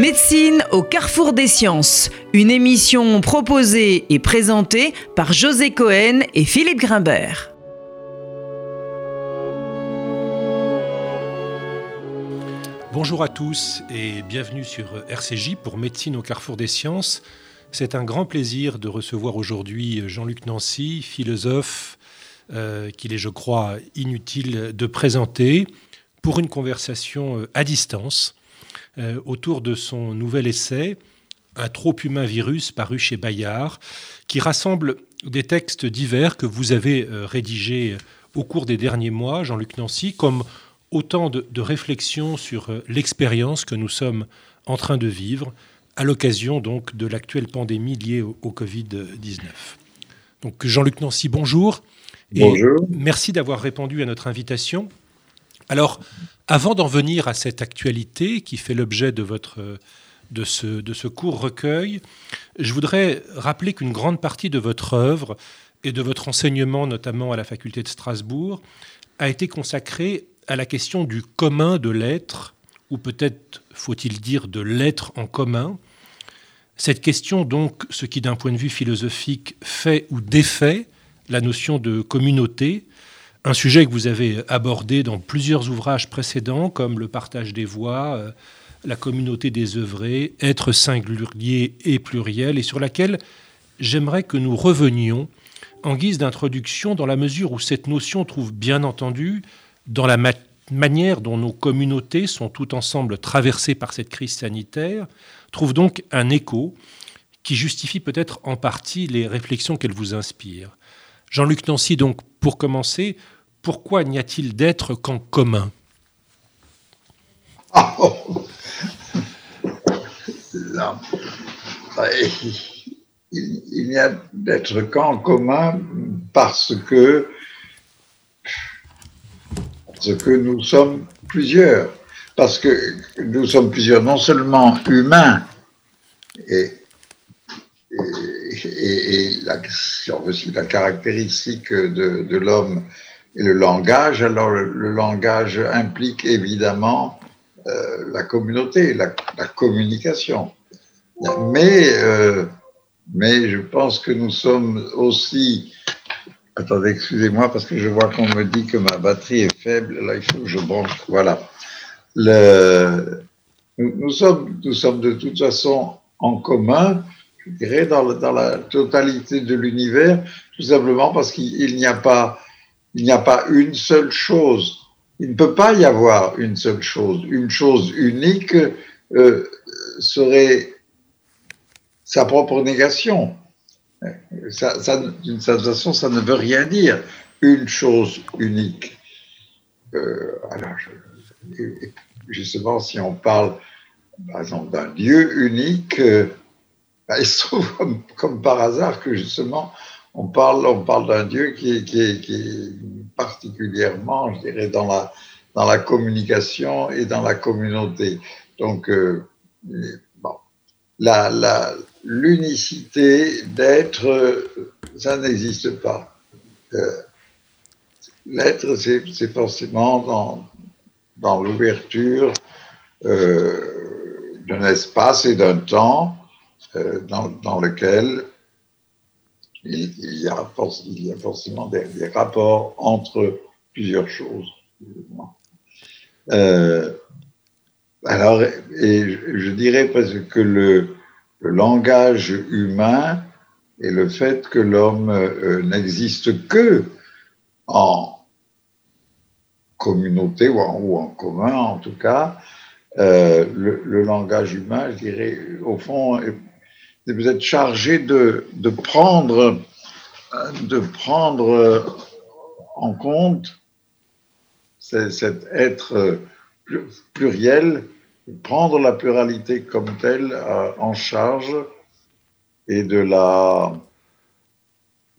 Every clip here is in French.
Médecine au carrefour des sciences, une émission proposée et présentée par José Cohen et Philippe Grimbert. Bonjour à tous et bienvenue sur RCJ pour Médecine au carrefour des sciences. C'est un grand plaisir de recevoir aujourd'hui Jean-Luc Nancy, philosophe euh, qu'il est, je crois, inutile de présenter pour une conversation euh, à distance euh, autour de son nouvel essai, Un trop humain virus, paru chez Bayard, qui rassemble des textes divers que vous avez euh, rédigés au cours des derniers mois, Jean-Luc Nancy, comme autant de, réflexions sur euh, l'expérience que nous sommes en train de vivre à l'occasion donc de l'actuelle pandémie liée au, au Covid-19. Donc Jean-Luc Nancy, bonjour. Bonjour. merci d'avoir répondu à notre invitation. Alors, avant d'en venir à cette actualité qui fait l'objet de, votre, ce, ce court recueil, je voudrais rappeler qu'une grande partie de votre œuvre et de votre enseignement, notamment à la faculté de Strasbourg, a été consacrée à la question du commun de l'être, ou peut-être faut-il dire de l'être en commun. Cette question, donc, ce qui d'un point de vue philosophique fait ou défait la notion de communauté, un sujet que vous avez abordé dans plusieurs ouvrages précédents, comme le partage des voix, euh, la communauté des œuvrés, être singulier et pluriel, et sur laquelle j'aimerais que nous revenions en guise d'introduction dans la mesure où cette notion trouve bien entendu, dans la manière dont nos communautés sont tout ensemble traversées par cette crise sanitaire, trouve donc un écho qui justifie peut-être en partie les réflexions qu'elle vous inspire. Jean-Luc Nancy, donc, pour commencer, pourquoi n'y a-t-il d'être qu'en commun? Il, n'y a d'être qu'en commun parce que, parce que nous sommes plusieurs. Parce que nous sommes plusieurs, non seulement humains, et, la, la, caractéristique de, l'homme et le langage, alors le, langage implique évidemment euh, la communauté, la, communication. Mais, euh, mais je pense que nous sommes aussi... Attendez, excusez-moi, parce que je vois qu'on me dit que ma batterie est faible. Là, il faut que je branche. Voilà. Nous, sommes, nous sommes de toute façon en commun dans, la totalité de l'univers, tout simplement parce qu'il n'y a pas, une seule chose. Il ne peut pas y avoir une seule chose. Une chose unique euh, serait sa propre négation. Ça, D'une certaine façon, ça ne veut rien dire. Une chose unique. Euh, alors, justement, si on parle, par exemple, d'un Dieu unique, euh, bah, il se trouve comme, par hasard que justement, on parle, on parle d'un Dieu qui est, qui, est, particulièrement, je dirais, dans la, dans la communication et dans la communauté. Donc, euh, bon, l'unicité d'être, ça n'existe pas. Euh, l'être, c'est forcément dans, dans l'ouverture euh, d'un espace et d'un temps euh, dans, lequel il, y a, forcément des, rapports entre plusieurs choses. Euh, alors, et je dirais parce que le, langage humain et le fait que l'homme euh, n'existe que en communauté ou en, commun en tout cas, le, langage humain, je dirais, au fond, vous êtes chargé de, de, prendre, de prendre en compte cet être pluriel, prendre la pluralité comme telle en charge et de la,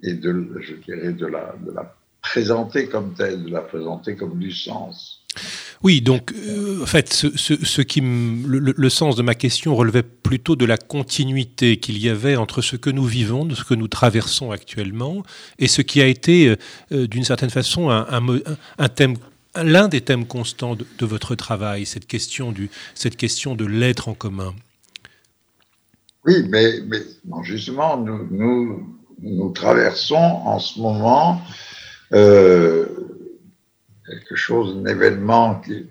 et de, je dirais, de la, de la présenter comme telle, de la présenter comme du sens. Oui, donc euh, en fait, ce, qui le, sens de ma question relevait plutôt de la continuité qu'il y avait entre ce que nous vivons, de ce que nous traversons actuellement, et ce qui a été, euh, euh, d'une certaine façon, un, thème l'un des thèmes constants de, votre travail, cette question, du, cette question de l'être en commun. Oui, mais, mais justement, nous, nous, nous, traversons en ce moment euh, quelque chose, un événement qui,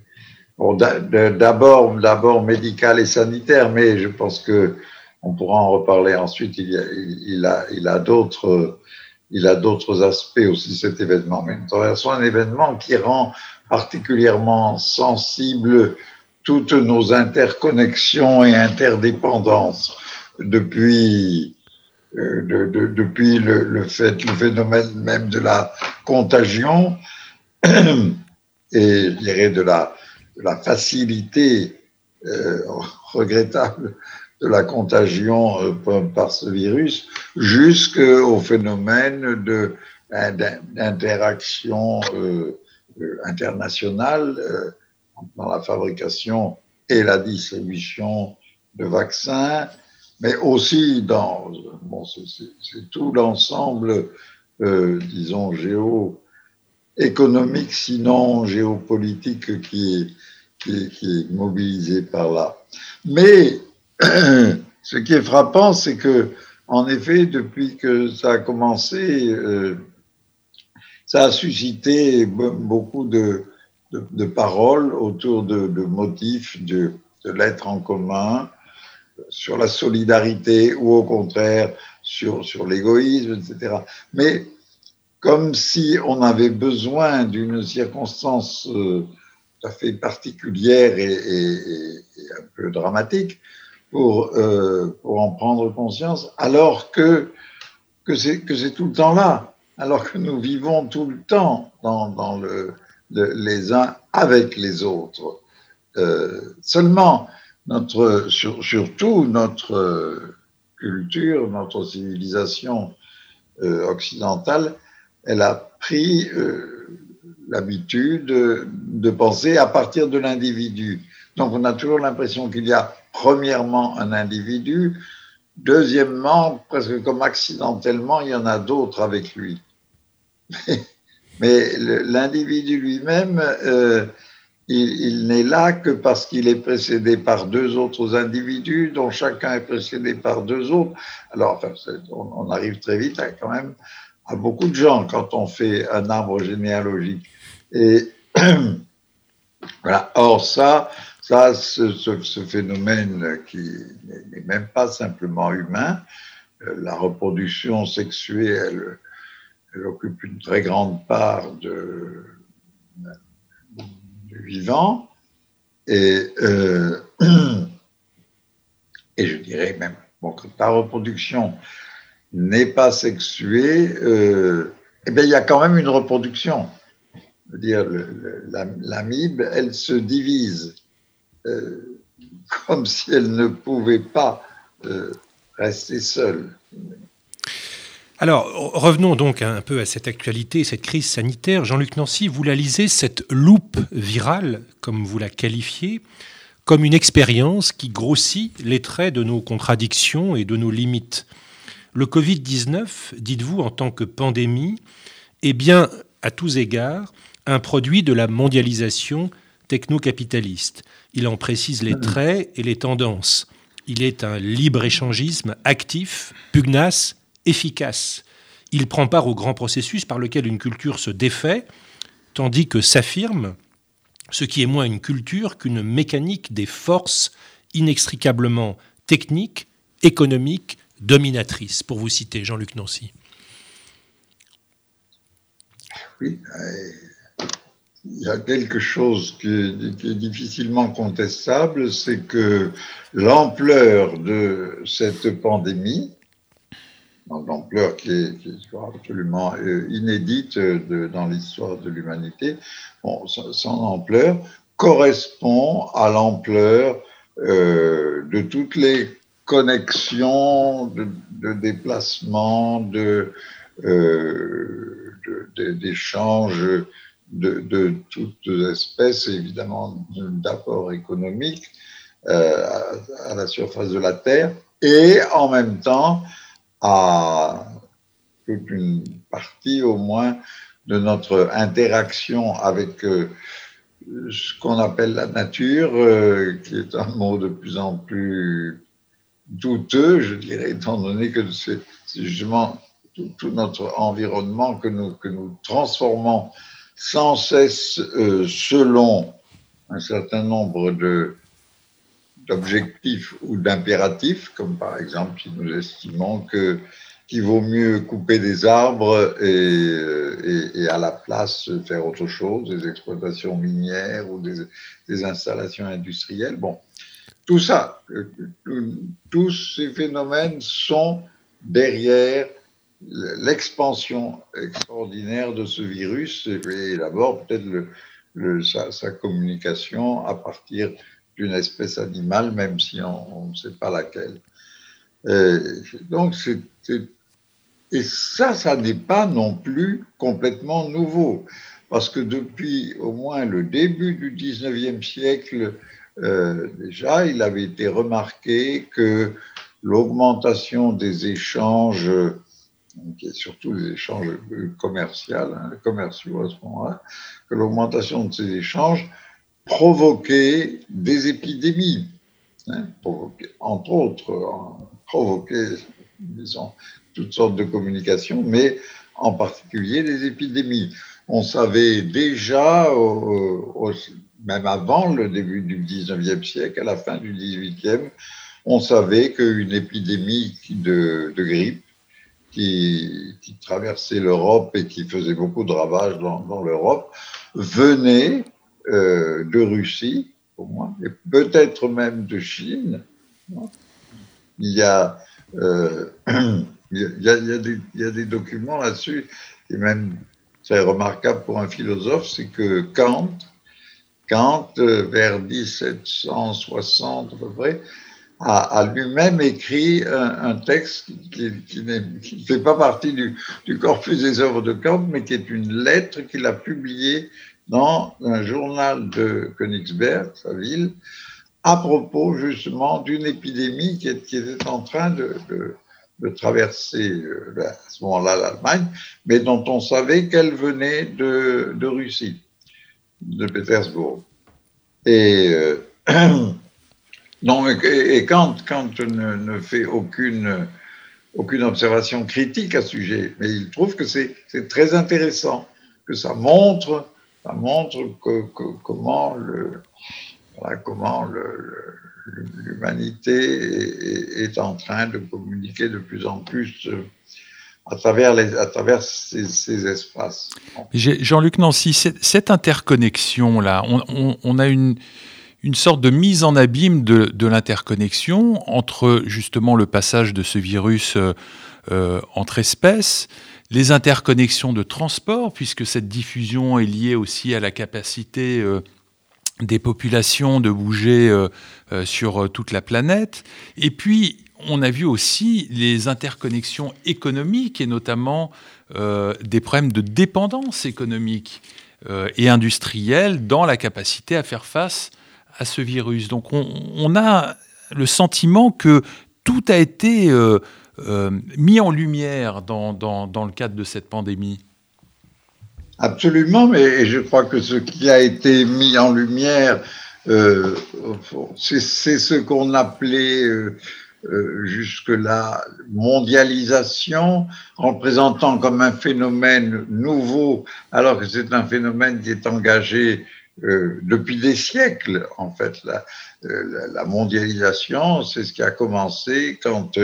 d'abord, d'abord médical et sanitaire, mais je pense que on pourra en reparler ensuite. Il, a, il il a d'autres, il a d'autres aspects aussi cet événement. Mais nous traversons un événement qui rend particulièrement sensible toutes nos interconnexions et interdépendances depuis, de, de, depuis le, fait, le phénomène même de la contagion et je dirais de la, facilité euh, regrettable de la contagion euh, par ce virus jusqu'au phénomène de d'interaction euh, internationale euh, dans la fabrication et la distribution de vaccins, mais aussi dans bon, c'est tout l'ensemble, euh, disons, géo-économique, sinon géopolitique, qui est, qui, est mobilisé par là. Mais ce qui est frappant, c'est que, en effet, depuis que ça a commencé, euh, ça a suscité beaucoup de, de, paroles autour de, de motifs de, de l'être en commun, sur la solidarité ou au contraire sur, sur l'égoïsme, etc. Mais comme si on avait besoin d'une circonstance euh, tout à fait particulière et, un peu dramatique pour, euh, pour en prendre conscience, alors que, que c'est tout le temps là, alors que nous vivons tout le temps dans, dans le, les uns avec les autres. Euh, seulement, notre, sur, surtout notre culture, notre civilisation euh, occidentale, elle a pris euh, l'habitude de penser à partir de l'individu. Donc on a toujours l'impression qu'il y a premièrement un individu, deuxièmement, presque comme accidentellement, il y en a d'autres avec lui. Mais l'individu lui-même, euh, il, n'est là que parce qu'il est précédé par deux autres individus, dont chacun est précédé par deux autres. Alors, on, arrive très vite à, quand même à beaucoup de gens quand on fait un arbre généalogique. Et voilà. Or, ça, ça ce, phénomène qui n'est même pas simplement humain, euh, la reproduction sexuelle, elle occupe une très grande part de, vivant. Et, euh, et je dirais même que ta reproduction n'est pas sexuée, euh, eh bien, il y a quand même une reproduction. Je veux dire, l'amibe, elle se divise euh, comme si elle ne pouvait pas euh, rester seule. Alors, revenons donc un peu à cette actualité, cette crise sanitaire. Jean-Luc Nancy, vous la lisez, cette loupe virale, comme vous la qualifiez, comme une expérience qui grossit les traits de nos contradictions et de nos limites. Le Covid-19, dites-vous, en tant que pandémie, est bien, à tous égards, un produit de la mondialisation techno-capitaliste. Il en précise les traits et les tendances. Il est un libre-échangisme actif, pugnace efficace. Il prend part au grand processus par lequel une culture se défait, tandis que s'affirme ce qui est moins une culture qu'une mécanique des forces inextricablement techniques, économiques, dominatrices, pour vous citer Jean-Luc Nancy. Oui, euh, il y a quelque chose qui est difficilement contestable, c'est que l'ampleur de cette pandémie, d'ampleur qui est, absolument euh, inédite euh, dans l'histoire de l'humanité, bon, son ampleur correspond à l'ampleur euh, de toutes les connexions de, de déplacements, de, d'échanges de, toutes espèces, évidemment d'apports économiques à, la surface de la Terre, et en même temps à toute une partie au moins de notre interaction avec euh, ce qu'on appelle la nature, euh, qui est un mot de plus en plus douteux, je dirais, étant donné que c'est justement tout, notre environnement que nous, que nous transformons sans cesse euh, selon un certain nombre de, d'objectifs ou d'impératifs, comme par exemple si nous estimons que qu'il vaut mieux couper des arbres et, et, à la place faire autre chose, des exploitations minières ou des, des installations industrielles. Bon, tout ça, euh, tous ces phénomènes sont derrière l'expansion extraordinaire de ce virus et d'abord peut-être le, sa, sa, communication à partir d'une espèce animale, même si on ne sait pas laquelle. Et donc, c'est, et ça, ça n'est pas non plus complètement nouveau, parce que depuis au moins le début du 19e siècle, euh, déjà, il avait été remarqué que l'augmentation des échanges surtout les échanges commerciaux, hein, commerciaux à ce moment-là, que l'augmentation de ces échanges provoquait des épidémies, hein, entre autres, provoquait, disons, toutes sortes de communications, mais en particulier des épidémies. On savait déjà, même avant le début du 19e siècle, à la fin du 18e, on savait qu'une épidémie de, grippe qui, traversait l'Europe et qui faisait beaucoup de ravages dans l'Europe, venait euh, de Russie, au moins, et peut-être même de Chine. Il y a, euh, il, y a, des, documents là-dessus, et même très remarquable pour un philosophe, c'est que Kant, Kant, euh, vers 1760 à peu près, a, lui-même écrit un, texte qui, ne fait pas partie du, corpus des œuvres de Kant, mais qui est une lettre qu'il a publiée dans un journal de Königsberg, sa ville, à propos justement d'une épidémie qui, était en train de, traverser euh, à ce moment-là l'Allemagne, mais dont on savait qu'elle venait de, Russie, de Pétersbourg. Et euh, et Kant, ne, ne, fait aucune, aucune observation critique à ce sujet, mais il trouve que c'est très intéressant, que ça montre, ça montre comment l'humanité est, en train de communiquer de plus en plus euh, à travers, ces, ces espaces. Jean-Luc Nancy, cette, interconnexion-là, on, a une, une sorte de mise en abîme de, l'interconnexion entre justement le passage de ce virus euh, euh, entre espèces, les interconnexions de transport, puisque cette diffusion est liée aussi à la capacité euh, des populations de bouger sur toute la planète. Et puis, on a vu aussi les interconnexions économiques et notamment des problèmes de dépendance économique et industrielle dans la capacité à faire face à ce virus. Donc on, a le sentiment que tout a été euh, euh, mis en lumière dans, dans, le cadre de cette pandémie. Absolument, mais je crois que ce qui a été mis en lumière, euh, c'est ce qu'on appelait jusque-là mondialisation, en présentant comme un phénomène nouveau, alors que c'est un phénomène qui est engagé euh, depuis des siècles, en fait. Euh, la mondialisation, c'est ce qui a commencé quand,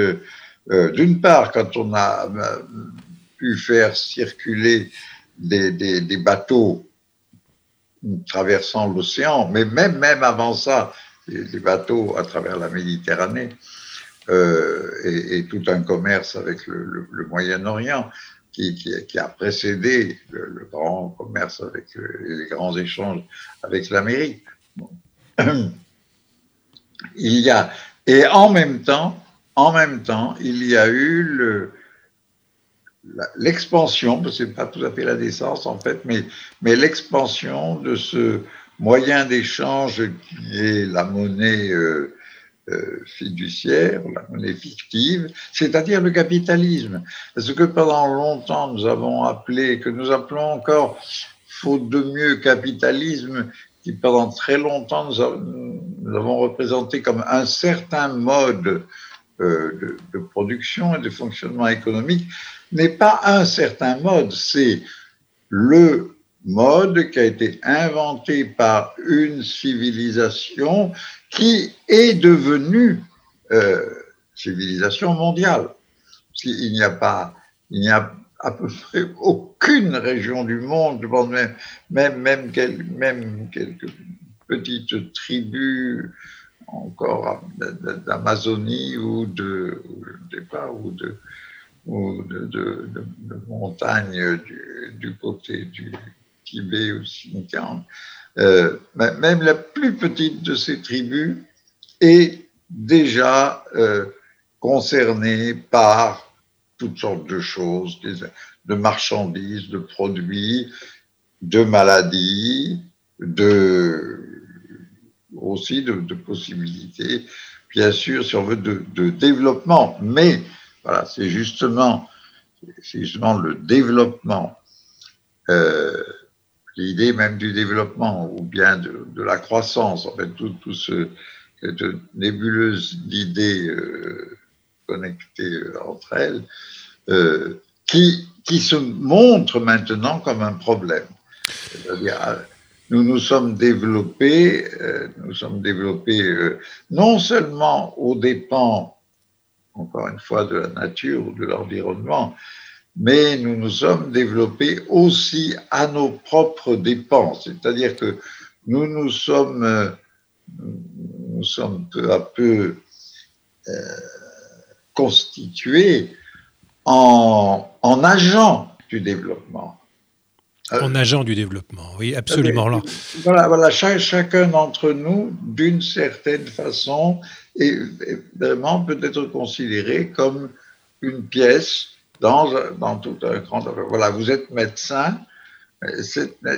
euh, d'une part, quand on a pu faire circuler des, bateaux traversant l'océan, mais même, même avant ça, des, bateaux à travers la Méditerranée euh, et, tout un commerce avec le Moyen-Orient qui, a précédé le, grand commerce avec les grands échanges avec l'Amérique. Il y a et en même temps, en même temps, il y a eu l'expansion, que c'est pas tout à fait la naissance en fait, mais, mais l'expansion de ce moyen d'échange qui est la monnaie euh, euh, fiduciaire, la monnaie fictive, c'est-à-dire le capitalisme. Ce que pendant longtemps nous avons appelé, que nous appelons encore, faute de mieux, capitalisme, qui pendant très longtemps nous, avons représenté comme un certain mode de, de, production et de fonctionnement économique n'est pas un certain mode, c'est le mode qui a été inventé par une civilisation qui est devenue euh, civilisation mondiale. Il n'y a pas, il n'y a à peu près aucune région du monde, même, même, même quelques petites tribus encore d'Amazonie ou de, je ou de, de, du, côté du Tibet ou Xinjiang. Euh, même la plus petite de ces tribus est déjà euh, concernée par toutes sortes de choses, de marchandises, de produits, de maladies, de, aussi de, possibilités, bien sûr, si on veut, de, développement. Mais voilà, c'est justement, justement le développement, euh, l'idée même du développement ou bien de, la croissance, en fait, tout, tout ce, cette nébuleuse d'idées euh, connectées euh, entre elles, qui, qui se montre maintenant comme un problème. C'est-à-dire, nous nous sommes développés, euh, nous sommes développés euh, non seulement aux dépens, encore une fois, de la nature ou de l'environnement, mais nous nous sommes développés aussi à nos propres dépens. C'est-à-dire que nous nous sommes, euh, nous sommes peu à peu constitués en agents du développement. En agent du développement, oui, absolument. Euh, voilà, voilà chaque, chacun d'entre nous, d'une certaine façon, est, vraiment peut être considéré comme une pièce dans, dans tout un grand. Voilà, vous êtes médecin.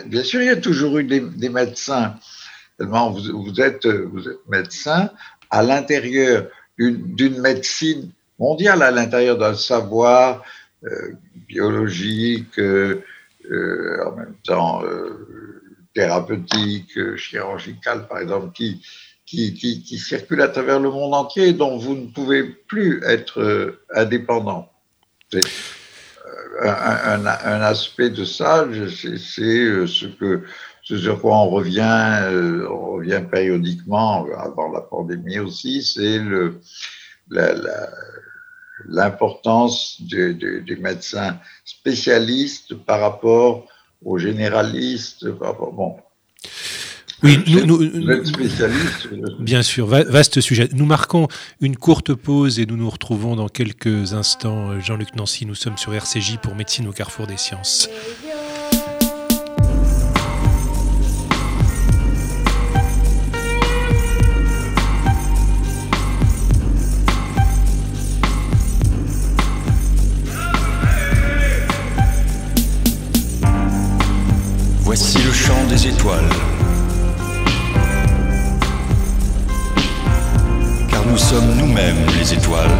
Bien sûr, il y a toujours eu des, des médecins. Tellement vous, vous, êtes, vous êtes médecin à l'intérieur d'une médecine mondiale, à l'intérieur d'un savoir euh, biologique, euh, euh, en même temps euh, thérapeutique, euh, chirurgical, par exemple, qui, qui, qui, qui, circule à travers le monde entier, dont vous ne pouvez plus être euh, indépendant. C'est un, aspect de ça, c'est ce sur quoi on revient, on revient périodiquement, avant la pandémie aussi, c'est le, la, l'importance de, de, des médecins spécialistes par rapport. Par rapport, bon. Oui, nous, nous, nous spécialiste. Bien sûr, vaste sujet. Nous marquons une courte pause et nous nous retrouvons dans quelques instants. Jean-Luc Nancy, nous sommes sur RCJ pour Médecine au carrefour des sciences. Voici le chant des étoiles. Car nous sommes nous-mêmes les étoiles.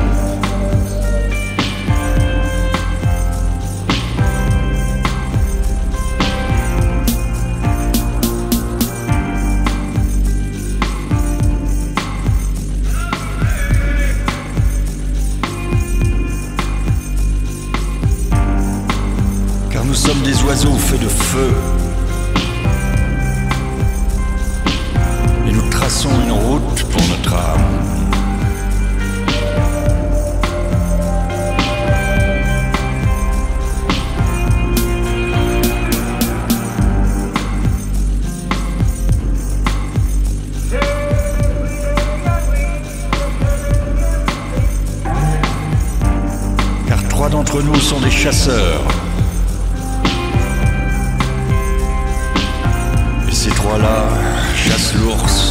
Car nous sommes des oiseaux faits de feu. Notre âme. Car trois d'entre nous sont des chasseurs. Et ces trois-là chassent l'ours.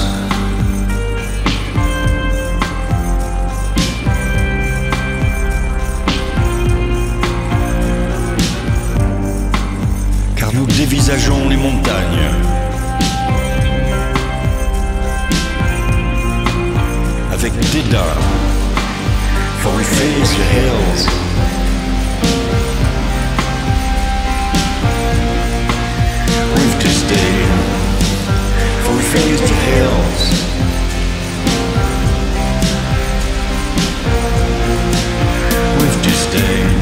Dévisageons les montagnes. Avec dédain, for we face the hills. With disdain, for we face the hills. beauté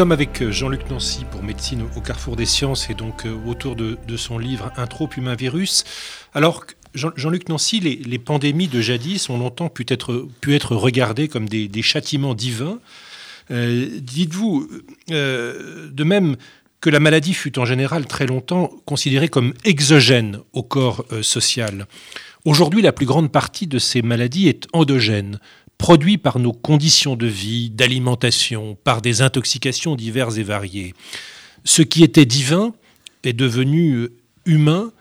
sommes avec euh, Jean-Luc Nancy pour Médecine au carrefour des sciences et donc euh, autour de, son livre Un trop humain virus. Alors, Jean-Luc Nancy, les, pandémies de jadis ont longtemps pu être, regardées comme des, châtiments divins. Euh, Dites-vous, de même que la maladie fut en général très longtemps considérée comme exogène au corps social. Aujourd'hui, la plus grande partie de ces maladies est endogène, produit par nos conditions de vie, d'alimentation, par des intoxications diverses et variées. Ce qui était divin est devenu euh, humain,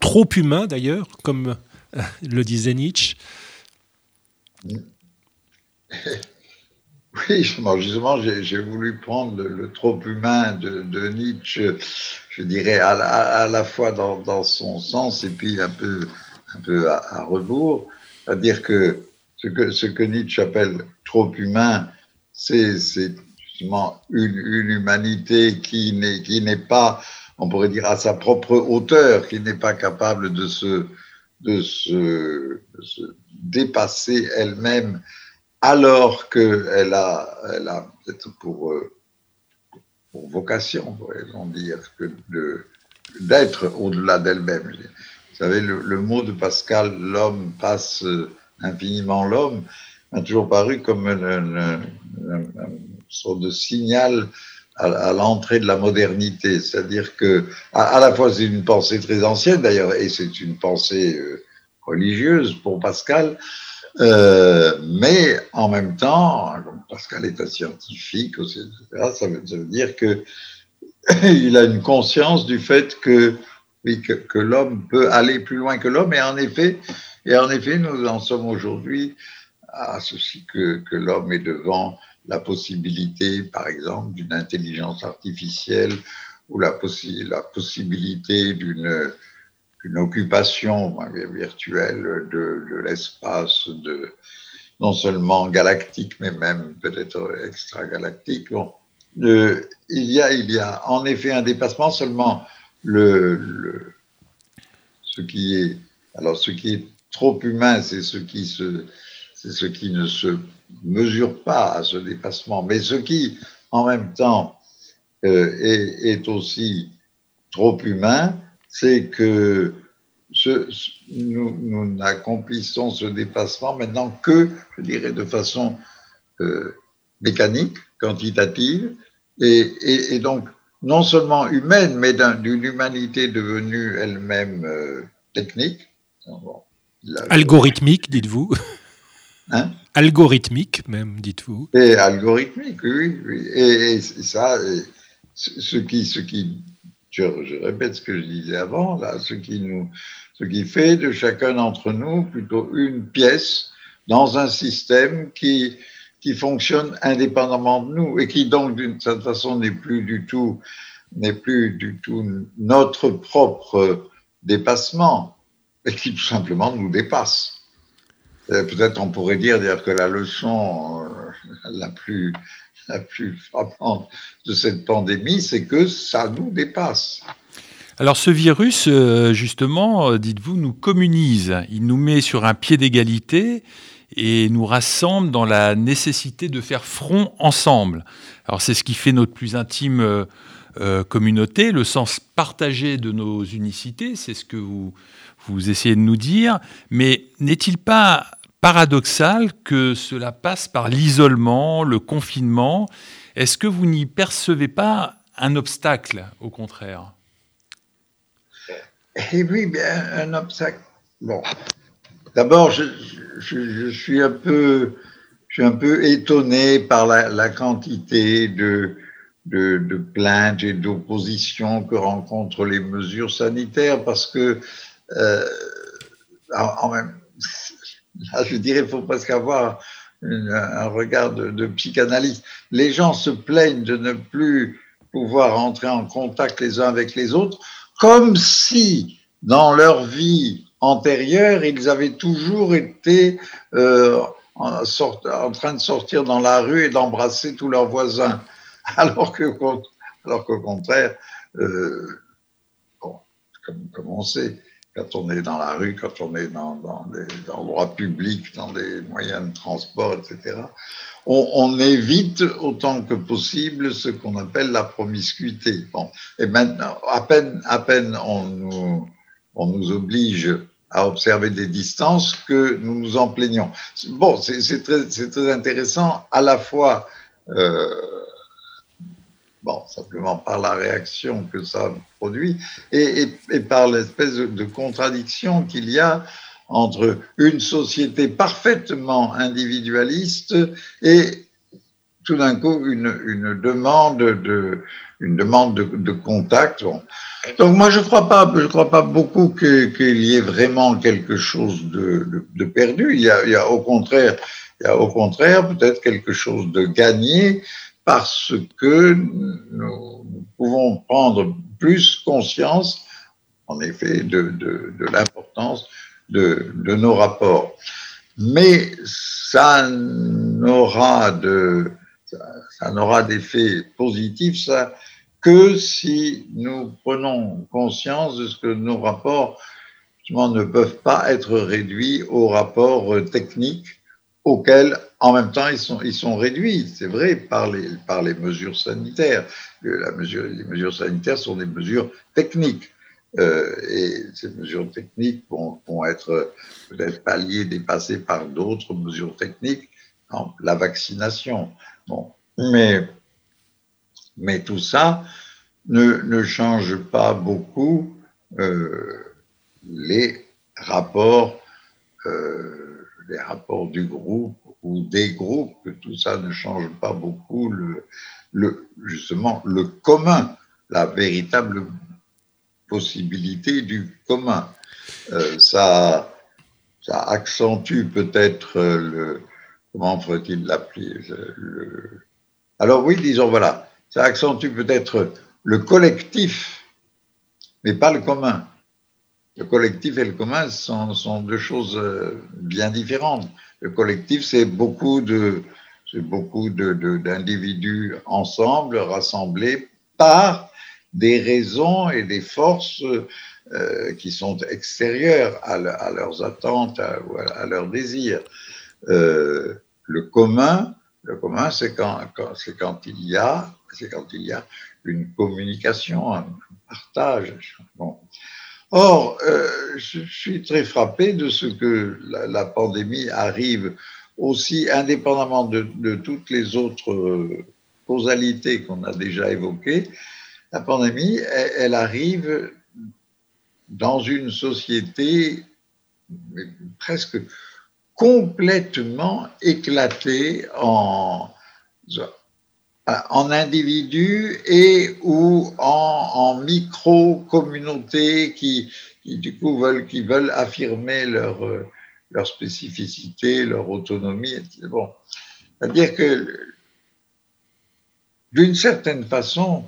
trop humain d'ailleurs, comme euh, le disait Nietzsche. Oui, justement, j'ai voulu prendre le, trop humain de, Nietzsche, je dirais à la, fois dans, son sens et puis un peu, un peu à, à rebours, c'est-à-dire que ce, que Nietzsche appelle trop humain, c'est justement une, humanité qui n'est pas, on pourrait dire, à sa propre hauteur, qui n'est pas capable de se, dépasser elle-même alors qu'elle a, peut-être pour, euh, pour vocation, pourrait-on dire, d'être au-delà d'elle-même. Vous savez, le, le mot de Pascal, l'homme passe euh, infiniment l'homme, m'a toujours paru comme une- une- une sorte de signal à, l'entrée de la modernité. C'est-à-dire que, à, la fois, c'est une pensée très ancienne d'ailleurs, et c'est une pensée euh, religieuse pour Pascal, euh, mais en même temps, Pascal est un scientifique, etc., ça veut, dire que il a une conscience du fait que, que l'homme peut aller plus loin que l'homme, et en effet, et en effet, nous en sommes aujourd'hui à ceci que, l'homme est devant la possibilité, par exemple, d'une intelligence artificielle ou la, possi la possibilité d'une une occupation virtuelle de, l'espace, de non seulement galactique, mais même peut-être extragalactique. Bon, il y a, il y a en effet un dépassement. Seulement, le, le, ce qui est, alors ce qui est trop humain, c'est ce qui ne se mesure pas à ce dépassement, mais ce qui, en même temps, euh, est, aussi trop humain, c'est que nous, n'accomplissons ce dépassement maintenant que, je dirais, de façon euh, mécanique, quantitative, et, donc non seulement humaine, mais d'une humanité devenue elle-même euh, technique. Algorithmique, dites-vous. Hein? Algorithmique, même, dites-vous. Et algorithmique, oui. oui. Et, ça, ce qui, ce qui je, répète ce que je disais avant, là, ce qui, nous, ce qui fait de chacun d'entre nous plutôt une pièce dans un système qui, qui fonctionne indépendamment de nous et qui donc d'une certaine façon n'est plus du tout n'est plus du tout notre propre dépassement, qui tout simplement nous dépasse. Euh, peut-être on pourrait dire, dire que la leçon euh, la plus la plus frappante de cette pandémie, c'est que ça nous dépasse. Alors ce virus, euh, justement, dites-vous, nous communise. Il nous met sur un pied d'égalité et nous rassemble dans la nécessité de faire front ensemble. Alors c'est ce qui fait notre plus intime communauté, le sens partagé de nos unicités, c'est ce que vous, vous essayez de nous dire. Mais n'est-il pas paradoxal que cela passe par l'isolement, le confinement? Est-ce que vous n'y percevez pas un obstacle, au contraire? Eh oui, bien, un obstacle. Bon, d'abord, je, suis un peu, je suis un peu étonné par la, quantité de, plaintes et d'oppositions que rencontrent les mesures sanitaires, parce que en même Là, je dirais, il faut presque avoir un regard de, de, psychanalyste. Les gens se plaignent de ne plus pouvoir entrer en contact les uns avec les autres, comme si dans leur vie antérieure, ils avaient toujours été euh, en, train de sortir dans la rue et d'embrasser tous leurs voisins, alors que, alors qu'au contraire, euh, bon, comme on sait, quand on est dans la rue, quand on est dans, des endroits publics, dans des moyens de transport, etc. On, évite autant que possible ce qu'on appelle la promiscuité. Et maintenant, à peine, à peine on nous, oblige à observer des distances que nous nous en plaignons. Bon, c'est très, très, intéressant à la fois euh, simplement par la réaction que ça produit et, par l'espèce de, contradiction qu'il y a entre une société parfaitement individualiste et tout d'un coup une, demande de une demande de, contact. Donc moi je crois pas, je crois pas beaucoup qu'il y ait vraiment quelque chose de, perdu. Il y a au contraire, il y a au contraire peut-être quelque chose de gagné parce que nous pouvons prendre plus conscience, en effet, de, l'importance de, nos rapports. Mais ça n'aura de, ça, n'aura d'effet positif, que si nous prenons conscience de ce que nos rapports ne peuvent pas être réduits aux rapports techniques auxquels, en même temps, ils sont, réduits, c'est vrai, par les, mesures sanitaires. Les mesures sanitaires sont des mesures techniques. Euh, et ces mesures techniques vont, être peut-être palliées, dépassées par d'autres mesures techniques, la vaccination. Bon. Mais, tout ça ne, change pas beaucoup euh, les rapports euh, les rapports du groupe ou des groupes, tout ça ne change pas beaucoup le, justement le commun, la véritable possibilité du commun. Euh, ça, accentue peut-être le, comment faut-il l'appeler le, Alors oui, disons voilà, ça accentue peut-être le collectif, mais pas le commun le collectif et le commun sont, deux choses euh, bien différentes. Le collectif, c'est beaucoup de, beaucoup d'individus ensemble, rassemblés par des raisons et des forces euh, qui sont extérieures à, leurs attentes, à, à leurs désirs. Euh, le commun, le commun, c'est quand, c'est quand il y a, c'est quand il y a une communication, un partage. Or, euh, je suis très frappé de ce que la, pandémie arrive aussi indépendamment de, toutes les autres causalités qu'on a déjà évoquées, la pandémie, elle, arrive dans une société presque complètement éclatée en, en individus et ou en, micro-communautés qui, du coup veulent, qui veulent affirmer leur, leur spécificité, leur autonomie. Bon. C'est-à-dire que d'une certaine façon,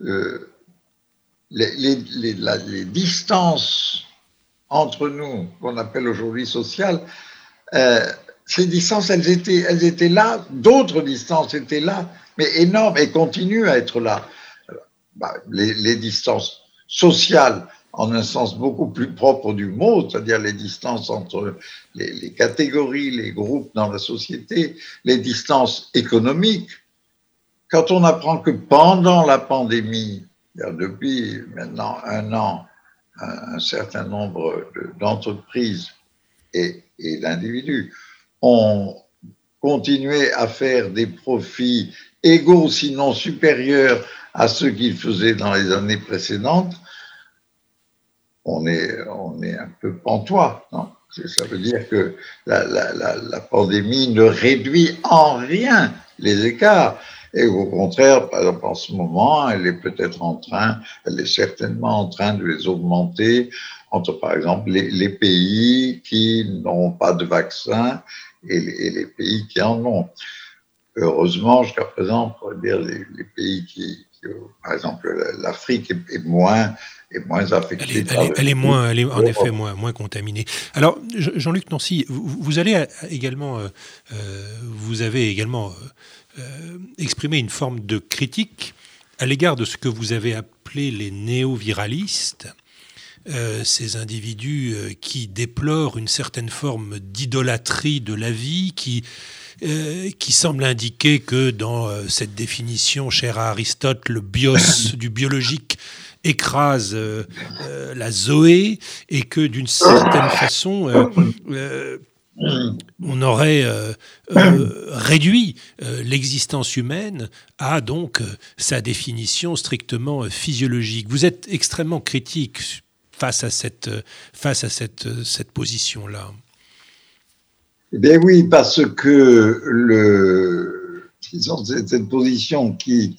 euh, les, les, distances entre nous, qu'on appelle aujourd'hui sociales, euh, ces distances, elles étaient, elles étaient là, d'autres distances étaient là, mais énormes et continuent à être là. Bah, les, distances sociales, en un sens beaucoup plus propre du mot, c'est-à-dire les distances entre les, catégories, les groupes dans la société, les distances économiques, quand on apprend que pendant la pandémie, depuis maintenant un an, un, certain nombre d'entreprises et d'individus ont continué à faire des profits égaux, sinon supérieurs à ceux qu'ils faisaient dans les années précédentes, on est, on est un peu pantois. Non? Ça veut dire que la, la, la, la, pandémie ne réduit en rien les écarts. Et au contraire, par exemple, en ce moment, elle est peut-être en train, elle est certainement en train de les augmenter entre, par exemple, les, les pays qui n'ont pas de vaccin et les, et les, pays qui en ont. Heureusement, jusqu'à présent, on dire les, les pays qui, qui, par exemple, l'Afrique est, est, moins est moins affectée. Elle est, elle est, elle est moins, elle est en effet moins, moins contaminée. Alors, Jean-Luc Nancy, vous, vous, allez également, euh, vous avez également euh, exprimer une forme de critique à l'égard de ce que vous avez appelé les néo-viralistes, euh, ces individus euh, qui déplorent une certaine forme d'idolâtrie de la vie, qui, euh, qui semble indiquer que dans euh, cette définition chère à Aristote, le bios du biologique écrase euh, la zoé et que d'une certaine façon on aurait euh, euh, réduit euh, l'existence humaine à donc sa définition strictement physiologique. Vous êtes extrêmement critique face à cette, face à cette, cette position-là. Bien oui, parce que cette position qui,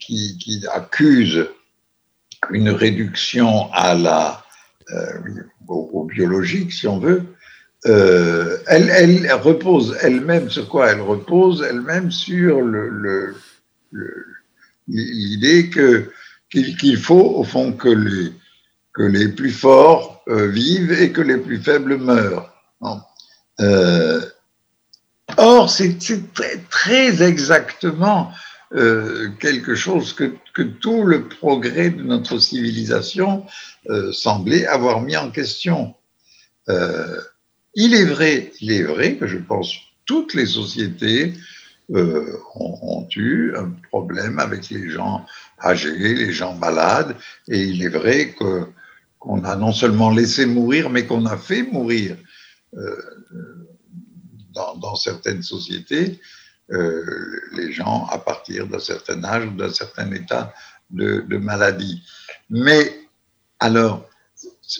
qui, qui, accuse une réduction à la, au, biologique, si on veut, euh, elle, elle, repose elle-même sur quoi Elle repose elle-même sur l'idée que qu'il faut au fond que les plus forts euh, vivent et que les plus faibles meurent. Euh, or, c'est très, exactement euh, quelque chose que, que, tout le progrès de notre civilisation semblait avoir mis en question. Il est vrai, il est vrai que je pense toutes les sociétés euh, ont, eu un problème avec les gens âgés, les gens malades, et il est vrai qu'on a non seulement laissé mourir, mais qu'on a fait mourir euh, dans, certaines sociétés euh, les gens à partir d'un certain âge ou d'un certain état de, de maladie. Mais alors,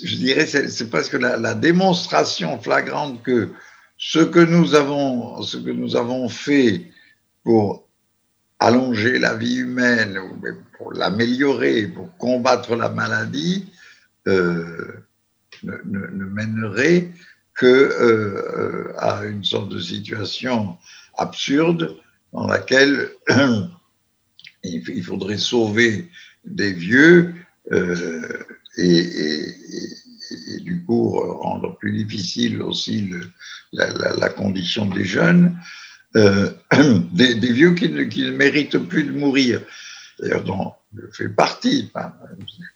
je dirais, c'est presque la, la, démonstration flagrante que ce que nous avons, ce que nous avons fait pour allonger la vie humaine, pour l'améliorer, pour combattre la maladie, euh, ne, ne, ne, mènerait que euh, à une sorte de situation absurde dans laquelle il faudrait sauver des vieux euh, et, du coup rendre plus difficile aussi la, condition des jeunes, euh, des, vieux qui ne, méritent plus de mourir. D'ailleurs, dont je fais partie.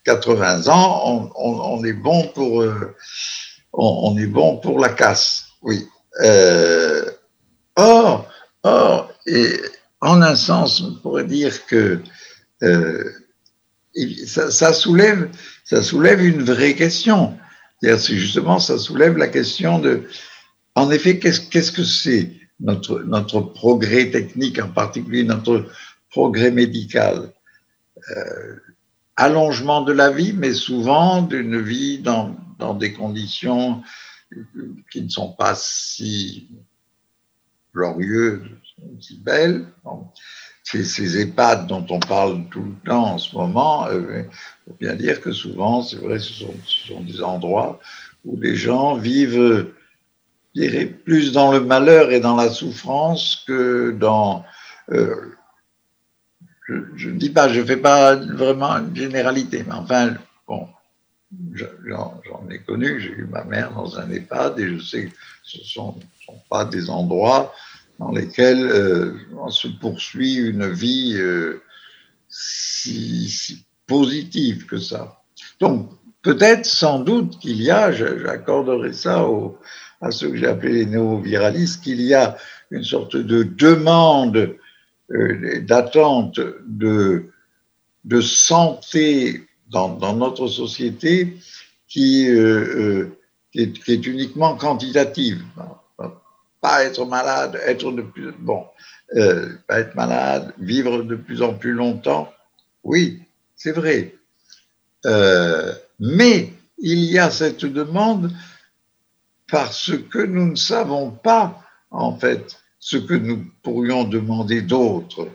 80 ans, on, est bon pour euh, on, est bon pour la casse. Oui. Euh, or, or, et en un sens, on pourrait dire que ça, soulève, ça soulève une vraie question. C'est justement, ça soulève la question de, en effet, qu'est-ce qu'est-ce que c'est notre, notre progrès technique, en particulier notre progrès médical. Euh, allongement de la vie, mais souvent d'une vie dans, dans, des conditions qui ne sont pas si glorieuses, si belles. Ces, ces, EHPAD dont on parle tout le temps en ce moment, il euh, faut bien dire que souvent, c'est vrai, ce sont, ce sont, des endroits où les gens vivent, dirais, plus dans le malheur et dans la souffrance que dans euh, je ne dis pas, je ne fais pas vraiment une généralité, mais enfin, bon, j'en ai connu, j'ai eu ma mère dans un EHPAD et je sais que ce ne sont, pas des endroits dans lesquels euh, on se poursuit une vie euh, si, positive que ça. Donc, peut-être, sans doute qu'il y a, j'accorderai ça à ceux que j'ai appelés les néo-viralistes, qu'il y a une sorte de demande euh, d'attente de, de santé dans, dans, notre société qui, euh, euh, est, uniquement quantitative. Pas être malade, être de plus bon, pas être malade, vivre de plus en plus longtemps. Oui, c'est vrai. Mais il y a cette demande parce que nous ne savons pas, en fait, ce que nous pourrions demander d'autres.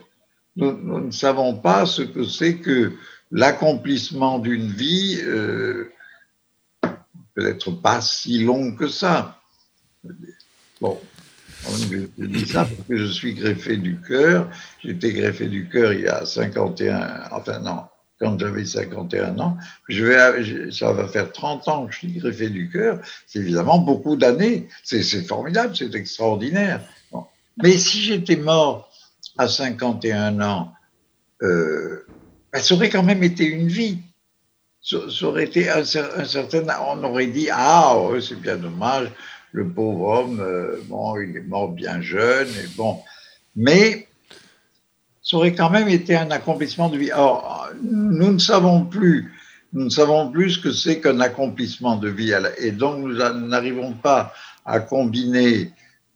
Nous, ne savons pas ce que c'est que l'accomplissement d'une vie, euh, peut-être pas si long que ça. Bon, je, dis ça parce que je suis greffé du cœur. J'étais greffé du cœur il y a 51, enfin non, quand j'avais 51 ans. Ça va faire 30 ans que je suis greffé du cœur. C'est évidemment beaucoup d'années. C'est formidable, c'est extraordinaire. Mais si j'étais mort à 51 ans, euh, ben, ça aurait quand même été une vie. Ça, aurait été un, certain. On aurait dit Ah, c'est bien dommage, le pauvre homme, euh, bon, il est mort bien jeune, et bon. Mais ça aurait quand même été un accomplissement de vie. Or, nous ne savons plus. Nous ne savons plus ce que c'est qu'un accomplissement de vie. Et donc, nous n'arrivons pas à combiner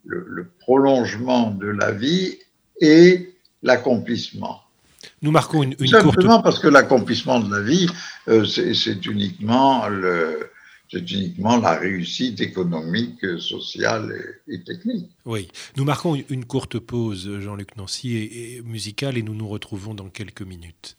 le, prolongement de la vie et l'accomplissement. Nous marquons une, une Simplement parce que l'accomplissement de la vie, euh, c'est uniquement le, c'est uniquement la réussite économique, sociale et, technique. Oui, nous marquons une courte pause, Jean-Luc Nancy, et, et musicale, et nous nous retrouvons dans quelques minutes.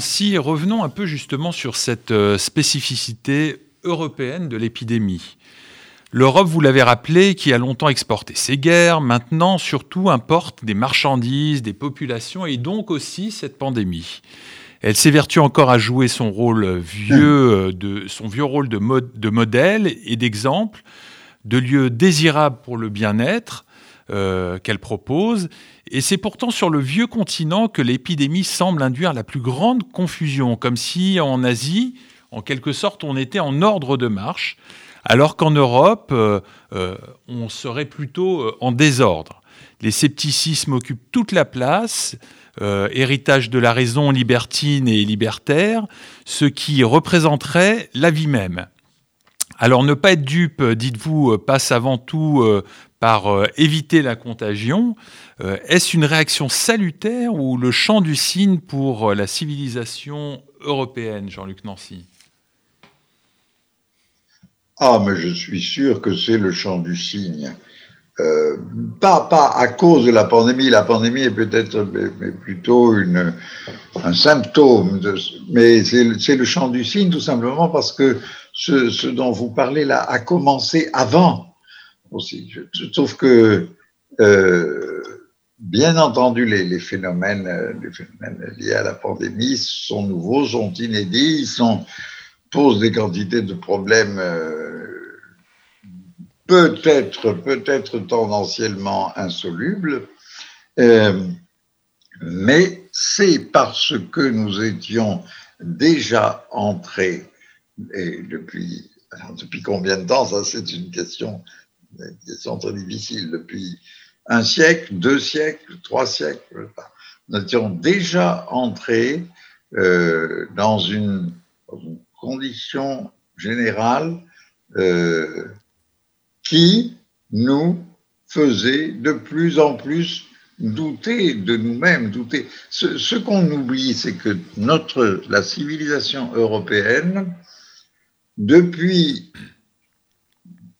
Nancy, revenons un peu justement sur cette euh, spécificité européenne de l'épidémie. L'Europe, vous l'avez rappelé, qui a longtemps exporté ses guerres, maintenant surtout importe des marchandises, des populations et donc aussi cette pandémie. Elle s'évertue encore à jouer son rôle vieux, euh, de, son vieux rôle de, de modèle et d'exemple, de lieu désirable pour le bien-être euh, qu'elle propose. Et c'est pourtant sur le vieux continent que l'épidémie semble induire la plus grande confusion, comme si en Asie, en quelque sorte, on était en ordre de marche alors qu'en Europe, euh, euh, on serait plutôt en désordre. Les scepticismes occupent toute la place, héritage de la raison libertine et libertaire, ce qui représenterait la vie même. Alors ne pas être dupe, dites-vous, passe avant tout par éviter la contagion. Est-ce une réaction salutaire ou le champ du signe pour la civilisation européenne, Jean-Luc Nancy? Ah, mais je suis sûr que c'est le chant du cygne. Euh, pas, pas à cause de la pandémie, la pandémie est peut-être plutôt une, un symptôme, mais c'est le chant du cygne tout simplement parce que ce, dont vous parlez là a commencé avant aussi. Je, trouve que, euh, bien entendu, les, phénomènes, les phénomènes liés à la pandémie sont nouveaux, sont inédits, sont pose des quantités de problèmes euh, peut-être peut-être tendanciellement insolubles, euh, mais c'est parce que nous étions déjà entrés, et depuis, depuis combien de temps, ça c'est une question, question très difficile, depuis un siècle, deux siècles, trois siècles, nous étions déjà entrés euh, dans une conditions générales euh, qui nous faisaient de plus en plus douter de nous-mêmes, douter. Ce, qu'on oublie, c'est que notre, la civilisation européenne, depuis,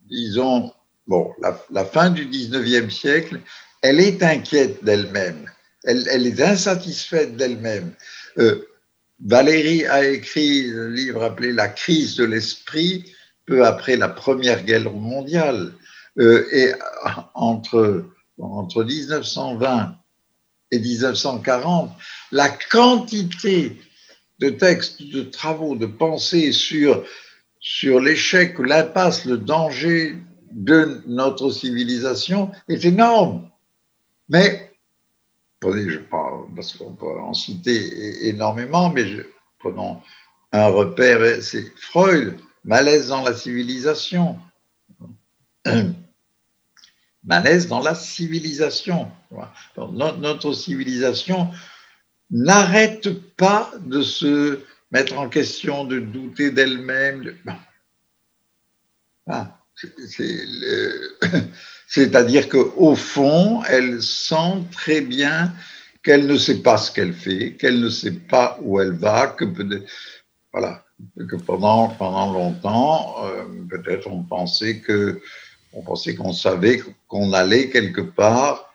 disons, bon, la, fin du 19e siècle, elle est inquiète d'elle-même, elle, est insatisfaite d'elle-même. Euh, Valérie a écrit un livre appelé La crise de l'esprit, peu après la Première Guerre mondiale. Euh, et entre, entre 1920 et 1940, la quantité de textes, de travaux, de pensées sur, sur l'échec, l'impasse, le danger de notre civilisation est énorme. Mais je parle, parce qu'on peut en citer énormément, mais prenons un repère, c'est Freud, malaise dans la civilisation. malaise dans la civilisation. notre civilisation n'arrête pas de se mettre en question, de douter d'elle-même. Ah, C'est-à-dire qu'au fond, elle sent très bien qu'elle ne sait pas ce qu'elle fait, qu'elle ne sait pas où elle va, que pendant pendant longtemps, euh, peut-être on pensait que pensait qu'on savait qu'on allait quelque part,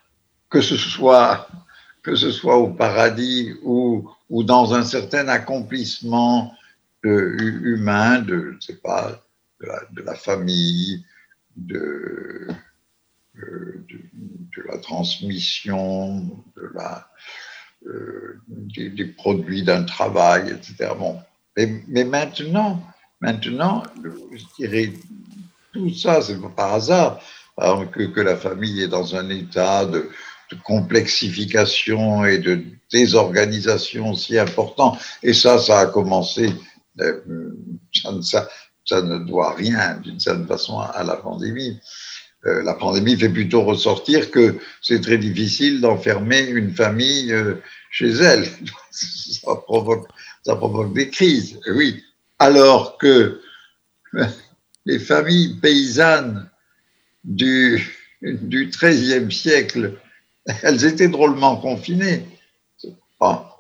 que ce soit que ce soit au paradis ou ou dans un certain accomplissement euh, humain de je sais pas de la, famille de de, la transmission, de la, euh, des, produits d'un travail, etc. Bon. Mais, maintenant, maintenant, je dirais, tout ça, c'est par hasard que, que, la famille est dans un état de, complexification et de désorganisation si important. Et ça, ça a commencé, euh, ça, ça ne doit rien d'une certaine façon à la pandémie. Euh, la pandémie fait plutôt ressortir que c'est très difficile d'enfermer une famille euh, chez elle. Ça provoque, des crises, oui. Alors que les familles paysannes du, du XIIIe siècle, elles étaient drôlement confinées.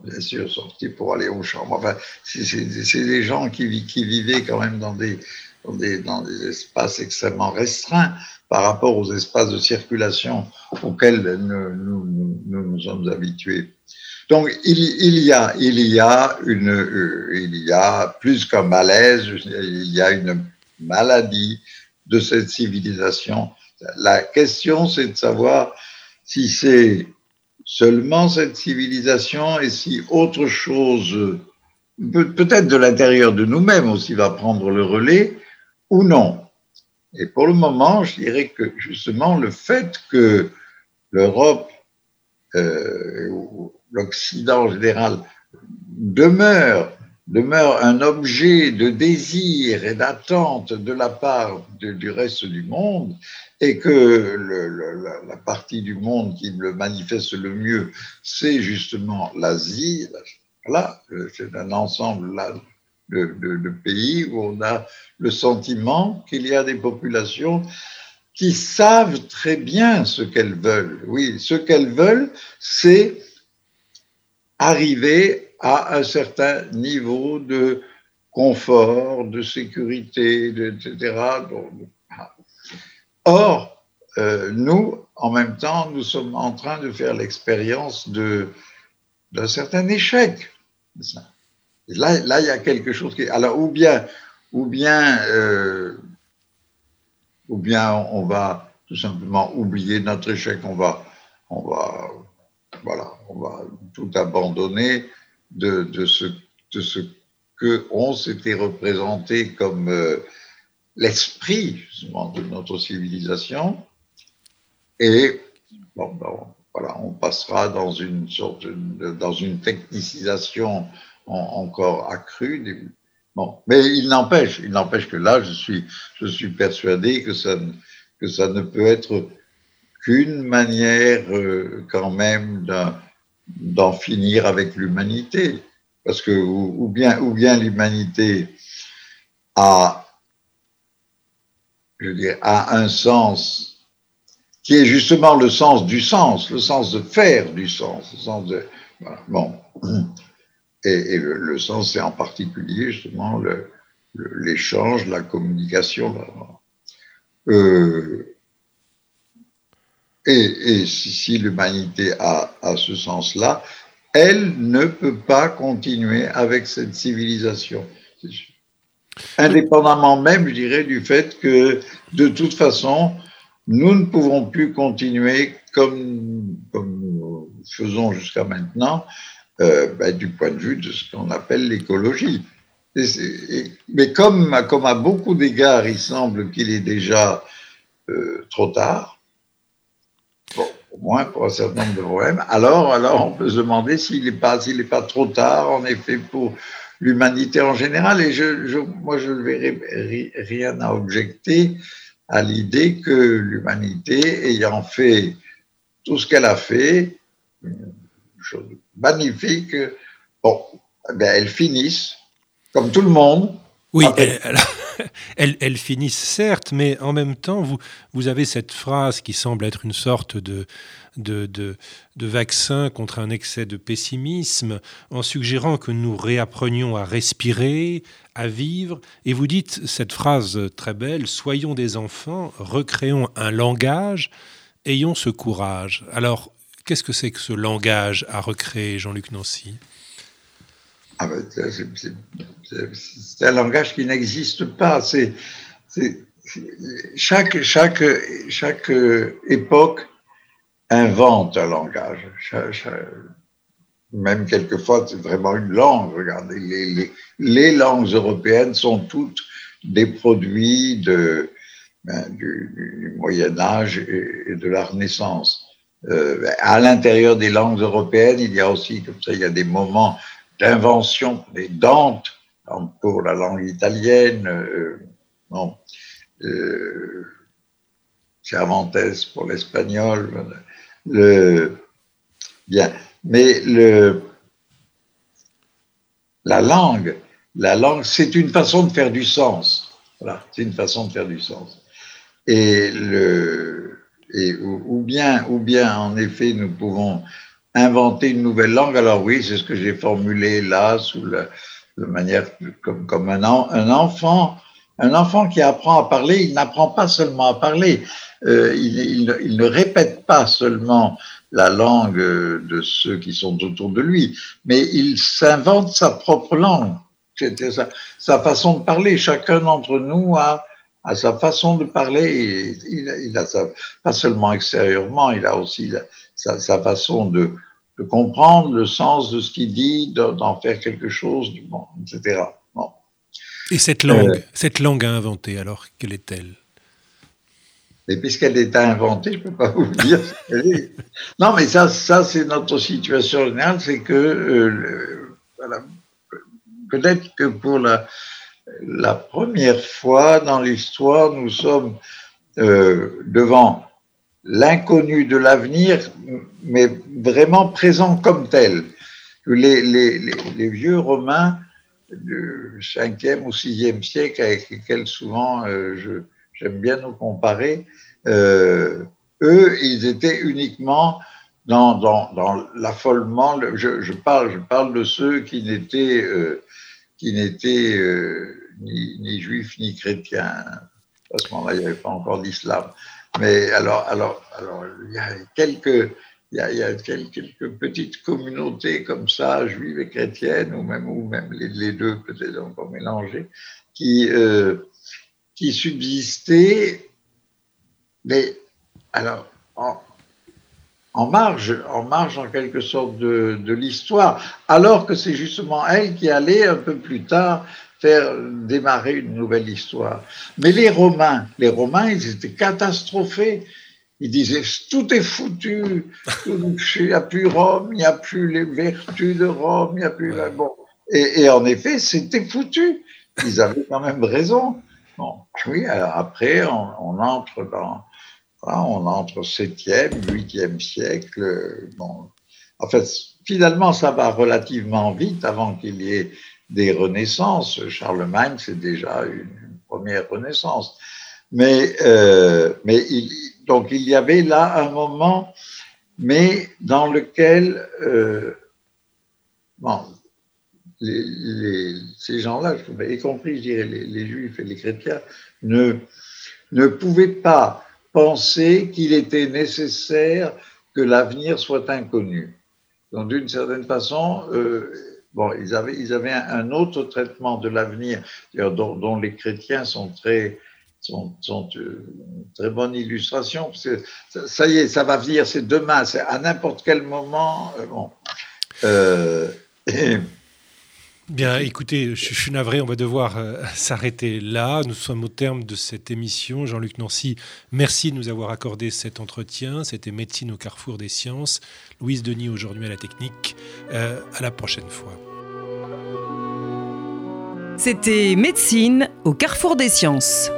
Bien sûr, sorties pour aller aux chambres. Enfin, c'est des gens qui, qui, vivaient quand même dans des, dans des, espaces extrêmement restreints par rapport aux espaces de circulation auxquels nous nous, sommes habitués. Donc il, il, y a, il, y a une, euh, il y a plus qu'un malaise, il y a une maladie de cette civilisation. La question, c'est de savoir si c'est seulement cette civilisation et si autre chose, peut-être de l'intérieur de nous-mêmes aussi, va prendre le relais ou non. Et pour le moment, je dirais que justement le fait que l'Europe, euh, l'Occident en général, demeure, demeure un objet de désir et d'attente de la part du reste du monde, et que la, partie du monde qui le manifeste le mieux, c'est justement l'Asie. Là, c'est un ensemble de, de, pays où on a le sentiment qu'il y a des populations qui savent très bien ce qu'elles veulent. Oui, ce qu'elles veulent, c'est arriver à un certain niveau de confort, de sécurité, etc. Or, euh, nous, en même temps, nous sommes en train de faire l'expérience d'un certain échec. Là, là, il y a quelque chose qui. Alors, ou bien, ou bien, euh, ou bien on va tout simplement oublier notre échec, on va, on va, voilà, on va tout abandonner de, ce, de que on s'était représenté comme euh, l'esprit justement de notre civilisation et bon, ben, voilà, on passera dans une sorte de, dans une technicisation encore accrue. Bon, mais il n'empêche, il n'empêche que là, je suis, je suis persuadé que ça, que ça ne peut être qu'une manière euh, quand même d'en finir avec l'humanité, parce que ou, bien, ou bien l'humanité a je a un sens qui est justement le sens du sens, le sens de faire du sens, le sens de. Bon. Et, le, sens, c'est en particulier justement l'échange, la communication. Euh, et, si, l'humanité a, a, ce sens-là, elle ne peut pas continuer avec cette civilisation. Indépendamment même, je dirais, du fait que, de toute façon, nous ne pouvons plus continuer comme, nous faisons jusqu'à maintenant, euh, ben, du point de vue de ce qu'on appelle l'écologie. Mais comme, à beaucoup d'égards, il semble qu'il est déjà euh, trop tard, au moins pour un certain nombre de problèmes, alors, on peut se demander s'il n'est pas trop tard, en effet, pour l'humanité en général. Et je, moi, je ne verrai rien à objecter à l'idée que l'humanité, ayant fait tout ce qu'elle a fait, une chose magnifique, bon, ben, elle finisse, comme tout le monde. Oui, elles, elles, finissent certes, mais en même temps, vous, vous avez cette phrase qui semble être une sorte de, de, de, vaccin contre un excès de pessimisme, en suggérant que nous réapprenions à respirer, à vivre. Et vous dites cette phrase très belle, Soyons des enfants, recréons un langage, ayons ce courage. Alors, qu'est-ce que c'est que ce langage à recréer, Jean-Luc Nancy? Ah ben, c'est un langage qui n'existe pas. C'est chaque, chaque, chaque époque invente un langage. même quelquefois, c'est vraiment une langue. Regardez, les, langues européennes sont toutes des produits ben, du, Moyen Âge et, de la Renaissance. Euh, à l'intérieur des langues européennes, il y a aussi, comme ça, il y a des moments d'invention, des Dante pour la langue italienne, euh, bon, euh, Cervantes pour l'espagnol, le, bien. Mais le, la langue, la langue, c'est une façon de faire du sens. Voilà, c'est une façon de faire du sens. Et le, et, ou, bien, ou bien, en effet, nous pouvons inventer une nouvelle langue. Alors oui, c'est ce que j'ai formulé là, sous la, manière comme, comme un, un enfant Un enfant qui apprend à parler, il n'apprend pas seulement à parler, euh, il, il, ne répète pas seulement la langue de ceux qui sont autour de lui, mais il s'invente sa propre langue. Sa, sa, façon de parler. Chacun d'entre nous a, a, sa façon de parler. il, il, a sa, pas seulement extérieurement, il a aussi sa, sa, façon de, de, comprendre le sens de ce qu'il dit, d'en faire quelque chose, bon, etc. Et cette langue, euh, cette langue à inventer, alors, quelle est-elle? Et puisqu'elle est inventée, je ne peux pas vous dire ce qu'elle est. Non, mais ça, ça c'est notre situation générale, c'est que euh, voilà, peut-être que pour la, la première fois dans l'histoire, nous sommes euh, devant l'inconnu de l'avenir, mais vraiment présent comme tel. Les, les, les, les vieux Romains du 5e ou 6e siècle, avec lesquels souvent euh, j'aime bien nous comparer, euh, eux, ils étaient uniquement dans, dans, dans l'affolement. Je, je, parle, je parle de ceux qui n'étaient euh, qui euh, ni, ni, juifs ni chrétiens. À ce moment-là, il n'y avait pas encore d'islam. Mais alors, alors, alors, il y a quelques il y a, quelques, petites communautés comme ça, juives et chrétiennes, ou même, ou même les, les deux peut-être encore mélangées, qui, euh, qui subsistaient, mais alors, en, en, marge, en marge en quelque sorte de, de l'histoire, alors que c'est justement elle qui allait un peu plus tard faire démarrer une nouvelle histoire. Mais les Romains, les Romains, ils étaient catastrophés. Ils disaient tout est foutu, il n'y a plus Rome, il n'y a plus les vertus de Rome, il n'y a plus bon. Et, et, en effet, c'était foutu. Ils avaient quand même raison. Bon, oui, alors après, on, on entre dans, on entre au 7e, 8e siècle. Bon, en fait, finalement, ça va relativement vite avant qu'il y ait des renaissances. Charlemagne, c'est déjà une, première renaissance. Mais, euh, mais il, donc il y avait là un moment, mais dans lequel, euh, ces gens-là, y compris, je dirais, les, juifs et les chrétiens, ne, ne pouvaient pas penser qu'il était nécessaire que l'avenir soit inconnu. Donc, d'une certaine façon, euh, bon, ils avaient, ils avaient un, autre traitement de l'avenir, dont, les chrétiens sont très, sont, sont une très bonne illustration. Parce que ça, ça, y est, ça va venir, c'est demain, c'est à n'importe quel moment. Euh, bon. Euh, et, Bien, écoutez, je, je, suis navré, on va devoir euh, s'arrêter là. Nous sommes au terme de cette émission. Jean-Luc Nancy, merci de nous avoir accordé cet entretien. C'était Médecine au carrefour des sciences. Louise Denis aujourd'hui à la technique. Euh, à la prochaine fois. C'était Médecine au carrefour des sciences.